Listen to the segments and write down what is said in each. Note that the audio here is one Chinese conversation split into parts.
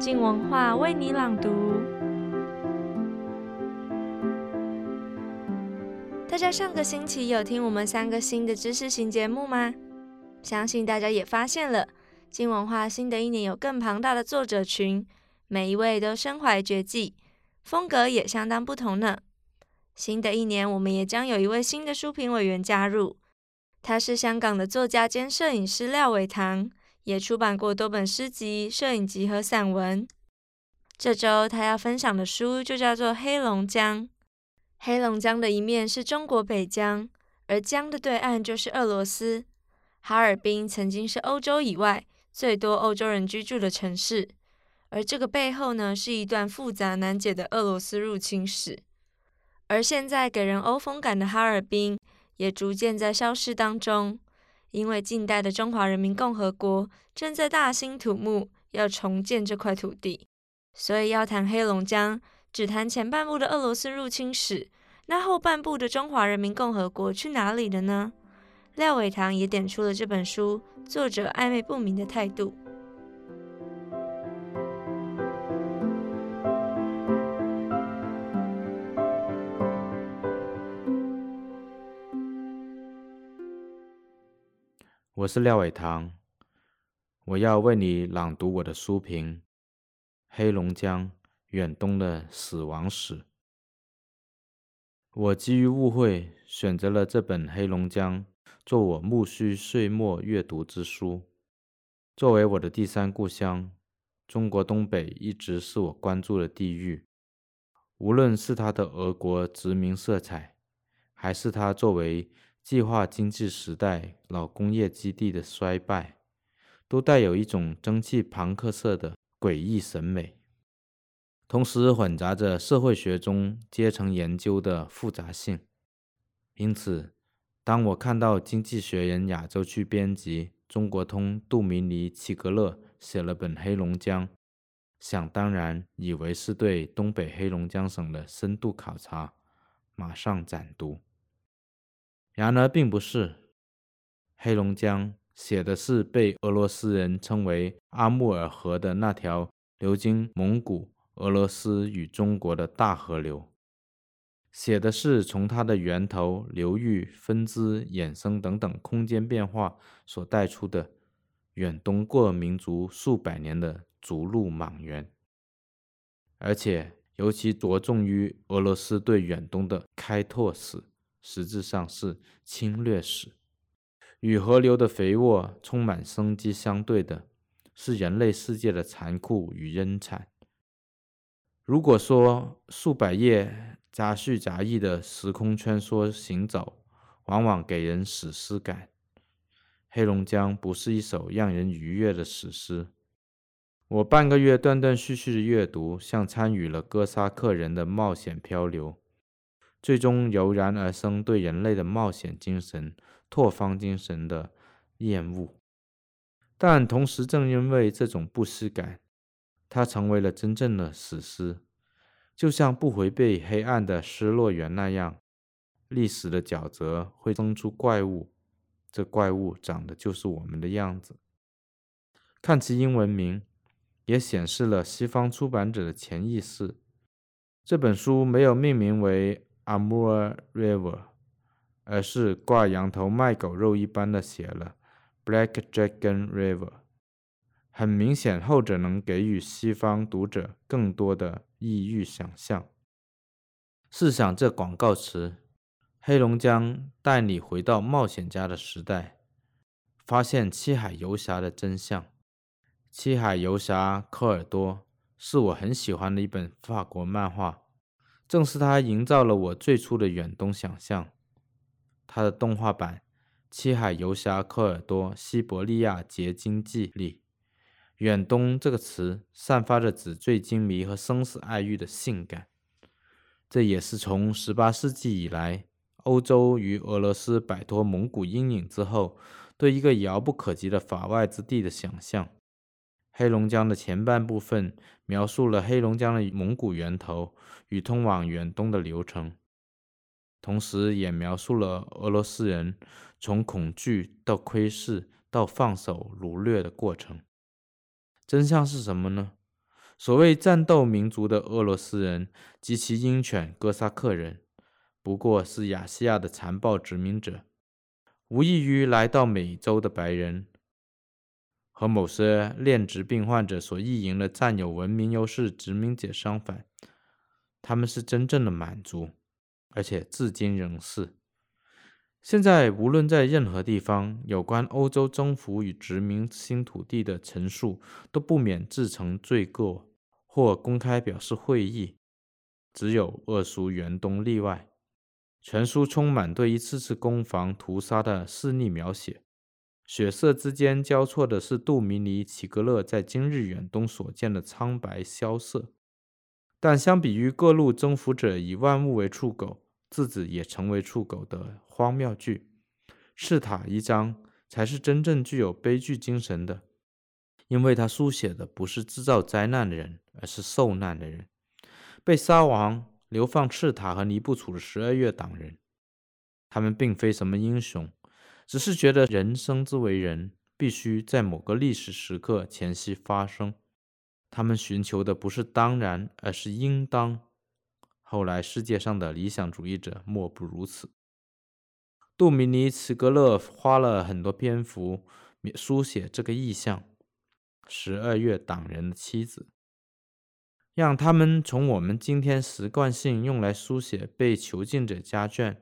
静文化为你朗读。大家上个星期有听我们三个新的知识型节目吗？相信大家也发现了，静文化新的一年有更庞大的作者群，每一位都身怀绝技，风格也相当不同呢。新的一年，我们也将有一位新的书评委员加入，他是香港的作家兼摄影师廖伟棠，也出版过多本诗集、摄影集和散文。这周他要分享的书就叫做《黑龙江》。黑龙江的一面是中国北疆，而江的对岸就是俄罗斯。哈尔滨曾经是欧洲以外最多欧洲人居住的城市，而这个背后呢，是一段复杂难解的俄罗斯入侵史。而现在给人欧风感的哈尔滨，也逐渐在消失当中，因为近代的中华人民共和国正在大兴土木，要重建这块土地，所以要谈黑龙江，只谈前半部的俄罗斯入侵史，那后半部的中华人民共和国去哪里了呢？廖伟棠也点出了这本书作者暧昧不明的态度。我是廖伟棠，我要为你朗读我的书评《黑龙江远东的死亡史》。我基于误会，选择了这本《黑龙江》做我暮须岁末阅读之书。作为我的第三故乡，中国东北一直是我关注的地域。无论是它的俄国殖民色彩，还是它作为计划经济时代老工业基地的衰败，都带有一种蒸汽朋克色的诡异审美，同时混杂着社会学中阶层研究的复杂性。因此，当我看到《经济学人》亚洲区编辑中国通杜米尼齐格勒写了本《黑龙江》，想当然以为是对东北黑龙江省的深度考察，马上展读。然而，并不是。黑龙江写的是被俄罗斯人称为阿穆尔河的那条流经蒙古、俄罗斯与中国的大河流，写的是从它的源头、流域、分支、衍生等等空间变化所带出的远东各民族数百年的逐鹿莽原，而且尤其着重于俄罗斯对远东的开拓史。实质上是侵略史，与河流的肥沃、充满生机相对的，是人类世界的残酷与阴惨。如果说数百页杂叙杂议的时空穿梭行走，往往给人史诗感，黑龙江不是一首让人愉悦的史诗。我半个月断断续续的阅读，像参与了哥萨克人的冒险漂流。最终油然而生对人类的冒险精神、拓荒精神的厌恶，但同时正因为这种不适感，它成为了真正的史诗。就像不回避黑暗的失落园那样，历史的沼泽会生出怪物，这怪物长得就是我们的样子。看其英文名，也显示了西方出版者的潜意识。这本书没有命名为。Amur River，而是挂羊头卖狗肉一般的写了 Black Dragon River。很明显，后者能给予西方读者更多的异域想象。试想这广告词：黑龙江带你回到冒险家的时代，发现七海游侠的真相。七海游侠科尔多是我很喜欢的一本法国漫画。正是他营造了我最初的远东想象。他的动画版《七海游侠科尔多西伯利亚结晶记》里，“远东”这个词散发着纸醉金迷和生死爱欲的性感。这也是从18世纪以来，欧洲与俄罗斯摆脱蒙古阴影之后，对一个遥不可及的法外之地的想象。黑龙江的前半部分描述了黑龙江的蒙古源头与通往远东的流程，同时也描述了俄罗斯人从恐惧到窥视到放手掳掠的过程。真相是什么呢？所谓战斗民族的俄罗斯人及其鹰犬哥萨克人，不过是亚细亚的残暴殖民者，无异于来到美洲的白人。和某些恋殖病患者所意淫的占有文明优势殖民者相反，他们是真正的满族，而且至今仍是。现在，无论在任何地方，有关欧洲征服与殖民新土地的陈述，都不免自成罪过，或公开表示会意。只有俄苏远东例外，全书充满对一次次攻防屠杀的肆虐描写。血色之间交错的是杜米尼·齐格勒在今日远东所见的苍白萧瑟，但相比于各路征服者以万物为刍狗，自己也成为刍狗的荒谬剧，赤塔一章才是真正具有悲剧精神的，因为他书写的不是制造灾难的人，而是受难的人，被沙皇流放赤塔和尼布楚的十二月党人，他们并非什么英雄。只是觉得人生之为人，必须在某个历史时刻前夕发生。他们寻求的不是当然，而是应当。后来世界上的理想主义者莫不如此。杜米尼·茨格勒花了很多篇幅书写这个意象：十二月党人的妻子，让他们从我们今天习惯性用来书写被囚禁者家眷，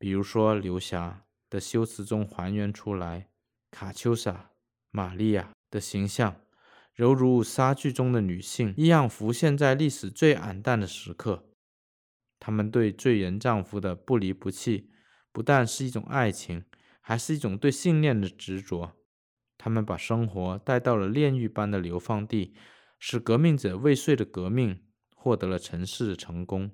比如说刘霞。的修辞中还原出来，卡秋莎、玛利亚的形象，犹如莎剧中的女性一样，浮现在历史最黯淡的时刻。他们对罪人丈夫的不离不弃，不但是一种爱情，还是一种对信念的执着。他们把生活带到了炼狱般的流放地，使革命者未遂的革命获得了尘世的成功。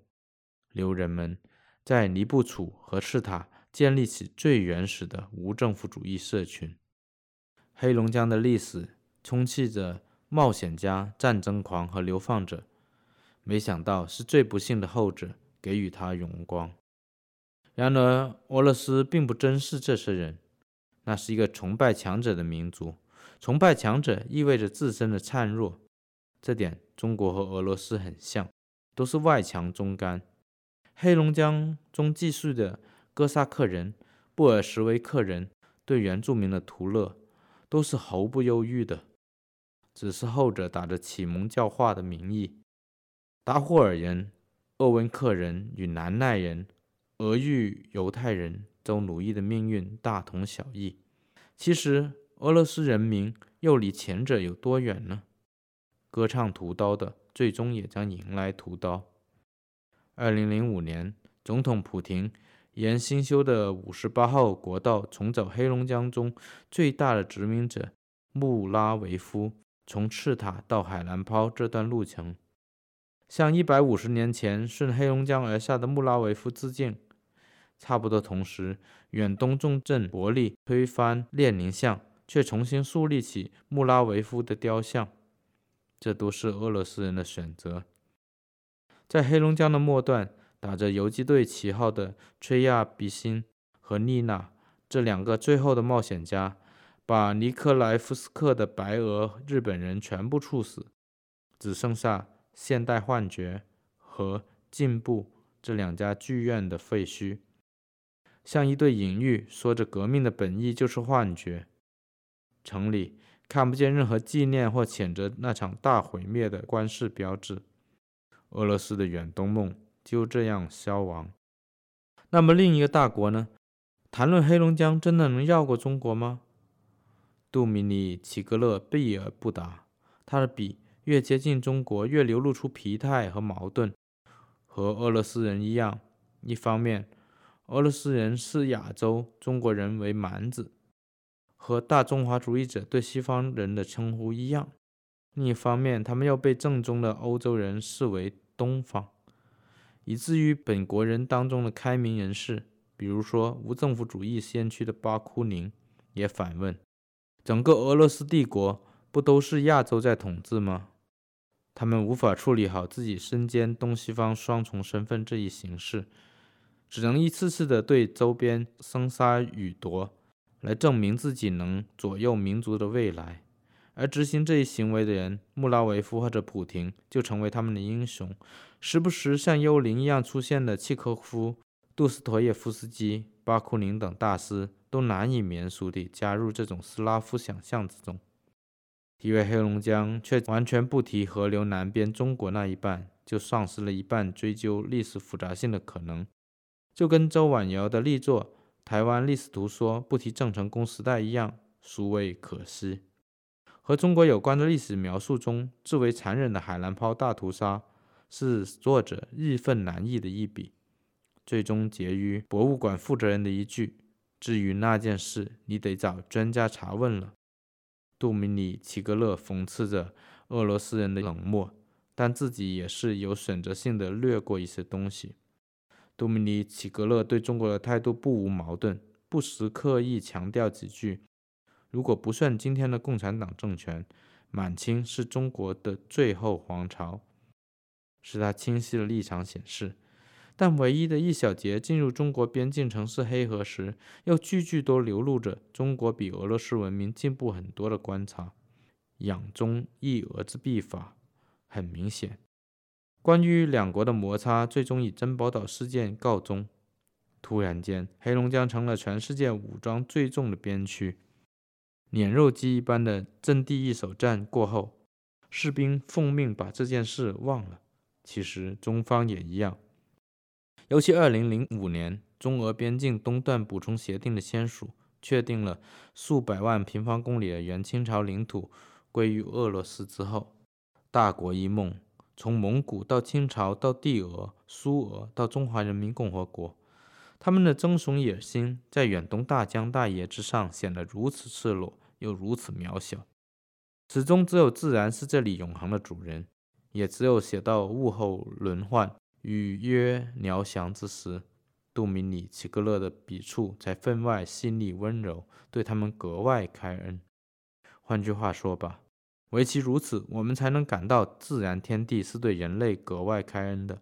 留人们在尼布楚和赤塔。建立起最原始的无政府主义社群。黑龙江的历史充斥着冒险家、战争狂和流放者，没想到是最不幸的后者给予他荣光。然而，俄罗斯并不珍视这些人，那是一个崇拜强者的民族。崇拜强者意味着自身的孱弱，这点中国和俄罗斯很像，都是外强中干。黑龙江中继续的。哥萨克人、布尔什维克人对原住民的屠戮，都是毫不犹豫的，只是后者打着启蒙教化的名义。达斡尔人、鄂温克人与南奈人、俄裔犹太人遭奴役的命运大同小异。其实，俄罗斯人民又离前者有多远呢？歌唱屠刀的，最终也将迎来屠刀。二零零五年，总统普廷。沿新修的五十八号国道重走黑龙江中最大的殖民者穆拉维夫从赤塔到海兰泡这段路程，向一百五十年前顺黑龙江而下的穆拉维夫致敬。差不多同时，远东重镇伯利推翻列宁像，却重新树立起穆拉维夫的雕像。这都是俄罗斯人的选择。在黑龙江的末段。打着游击队旗号的崔亚比辛和丽娜这两个最后的冒险家，把尼克莱夫斯克的白俄日本人全部处死，只剩下现代幻觉和进步这两家剧院的废墟，像一对隐喻，说着革命的本意就是幻觉。城里看不见任何纪念或谴责那场大毁灭的官式标志。俄罗斯的远东梦。就这样消亡。那么另一个大国呢？谈论黑龙江，真的能绕过中国吗？杜米尼·齐格勒避而不答。他的笔越接近中国，越流露出疲态和矛盾。和俄罗斯人一样，一方面，俄罗斯人视亚洲中国人为蛮子，和大中华主义者对西方人的称呼一样；另一方面，他们又被正宗的欧洲人视为东方。以至于本国人当中的开明人士，比如说无政府主义先驱的巴库宁，也反问：整个俄罗斯帝国不都是亚洲在统治吗？他们无法处理好自己身兼东西方双重身份这一形势，只能一次次的对周边生杀予夺，来证明自己能左右民族的未来。而执行这一行为的人，穆拉维夫或者普廷就成为他们的英雄。时不时像幽灵一样出现的契诃夫、杜斯妥耶夫斯基、巴库宁等大师，都难以免俗地加入这种斯拉夫想象之中。提为黑龙江，却完全不提河流南边中国那一半，就丧失了一半追究历史复杂性的可能。就跟周婉窈的力作《台湾历史图说》不提郑成功时代一样，殊为可惜。和中国有关的历史描述中最为残忍的海兰泡大屠杀，是作者义愤难抑的一笔，最终结于博物馆负责人的一句：“至于那件事，你得找专家查问了。”杜米尼·齐格勒讽刺着俄罗斯人的冷漠，但自己也是有选择性的略过一些东西。杜米尼·齐格勒对中国的态度不无矛盾，不时刻意强调几句：“如果不算今天的共产党政权，满清是中国的最后皇朝。”是他清晰的立场显示。但唯一的一小节进入中国边境城市黑河时，又句句都流露着中国比俄罗斯文明进步很多的观察。养中抑俄之必法，很明显。关于两国的摩擦，最终以珍宝岛事件告终。突然间，黑龙江成了全世界武装最重的边区。碾肉机一般的阵地一手战过后，士兵奉命把这件事忘了。其实中方也一样。尤其二零零五年中俄边境东段补充协定的签署，确定了数百万平方公里的原清朝领土归于俄罗斯之后，大国一梦。从蒙古到清朝到帝俄、苏俄到中华人民共和国，他们的争雄野心在远东大江大野之上显得如此赤裸，又如此渺小。始终只有自然是这里永恒的主人，也只有写到物候轮换、雨约鸟翔之时，杜米尼·齐格勒的笔触才分外细腻温柔，对他们格外开恩。换句话说吧。唯其如此，我们才能感到自然天地是对人类格外开恩的，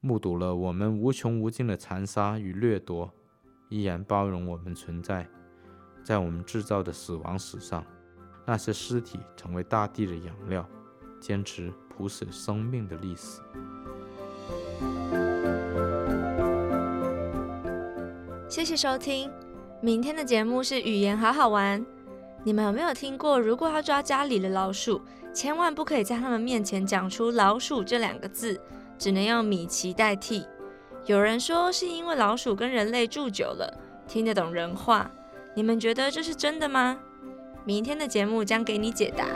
目睹了我们无穷无尽的残杀与掠夺，依然包容我们存在。在我们制造的死亡史上，那些尸体成为大地的养料，坚持谱写生命的历史。谢谢收听，明天的节目是语言好好玩。你们有没有听过，如果要抓家里的老鼠，千万不可以在他们面前讲出“老鼠”这两个字，只能用“米奇”代替。有人说是因为老鼠跟人类住久了，听得懂人话。你们觉得这是真的吗？明天的节目将给你解答。